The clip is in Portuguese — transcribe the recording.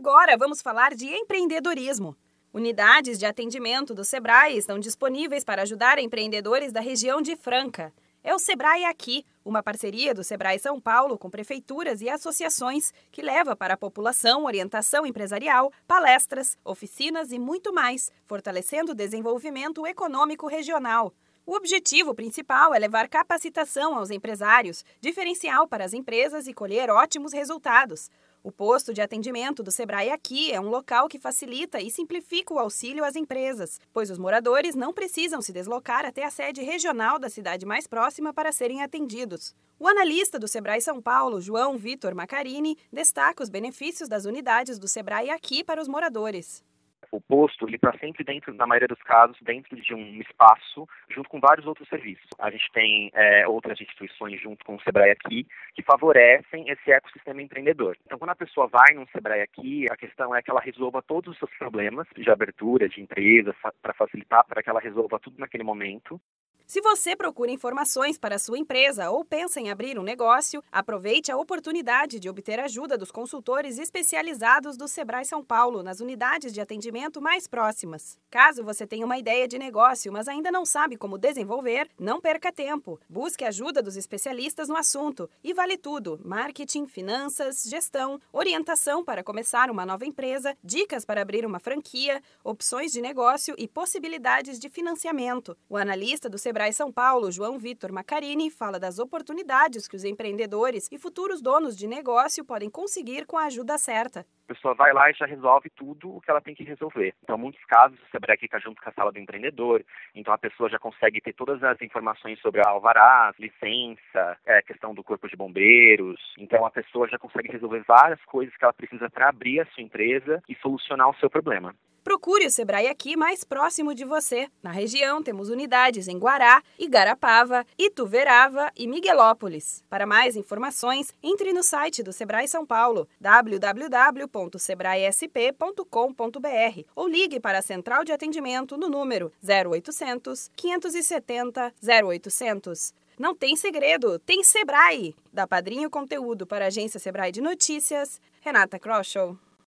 Agora vamos falar de empreendedorismo. Unidades de atendimento do Sebrae estão disponíveis para ajudar empreendedores da região de Franca. É o Sebrae Aqui, uma parceria do Sebrae São Paulo com prefeituras e associações que leva para a população orientação empresarial, palestras, oficinas e muito mais, fortalecendo o desenvolvimento econômico regional. O objetivo principal é levar capacitação aos empresários, diferencial para as empresas e colher ótimos resultados. O posto de atendimento do Sebrae aqui é um local que facilita e simplifica o auxílio às empresas, pois os moradores não precisam se deslocar até a sede regional da cidade mais próxima para serem atendidos. O analista do Sebrae São Paulo, João Vitor Macarini, destaca os benefícios das unidades do Sebrae aqui para os moradores o posto ele está sempre dentro, na maioria dos casos, dentro de um espaço, junto com vários outros serviços. A gente tem é, outras instituições junto com o Sebrae aqui que favorecem esse ecossistema empreendedor. Então, quando a pessoa vai num Sebrae aqui, a questão é que ela resolva todos os seus problemas de abertura de empresa, para facilitar, para que ela resolva tudo naquele momento. Se você procura informações para sua empresa ou pensa em abrir um negócio, aproveite a oportunidade de obter ajuda dos consultores especializados do Sebrae São Paulo nas unidades de atendimento mais próximas. Caso você tenha uma ideia de negócio, mas ainda não sabe como desenvolver, não perca tempo. Busque ajuda dos especialistas no assunto e vale tudo: marketing, finanças, gestão, orientação para começar uma nova empresa, dicas para abrir uma franquia, opções de negócio e possibilidades de financiamento. O analista do Sebrae Sebrae São Paulo, João Vitor Macarini, fala das oportunidades que os empreendedores e futuros donos de negócio podem conseguir com a ajuda certa. A pessoa vai lá e já resolve tudo o que ela tem que resolver. Então, muitos casos, o Sebrae fica junto com a sala do empreendedor, então a pessoa já consegue ter todas as informações sobre a alvará, licença, é, questão do corpo de bombeiros. Então, a pessoa já consegue resolver várias coisas que ela precisa para abrir a sua empresa e solucionar o seu problema. Procure o Sebrae aqui mais próximo de você. Na região temos unidades em Guará, Igarapava, Ituverava e Miguelópolis. Para mais informações, entre no site do Sebrae São Paulo, www.sebraesp.com.br ou ligue para a central de atendimento no número 0800 570 0800. Não tem segredo, tem Sebrae. Da Padrinho Conteúdo para a agência Sebrae de Notícias, Renata Kroschel.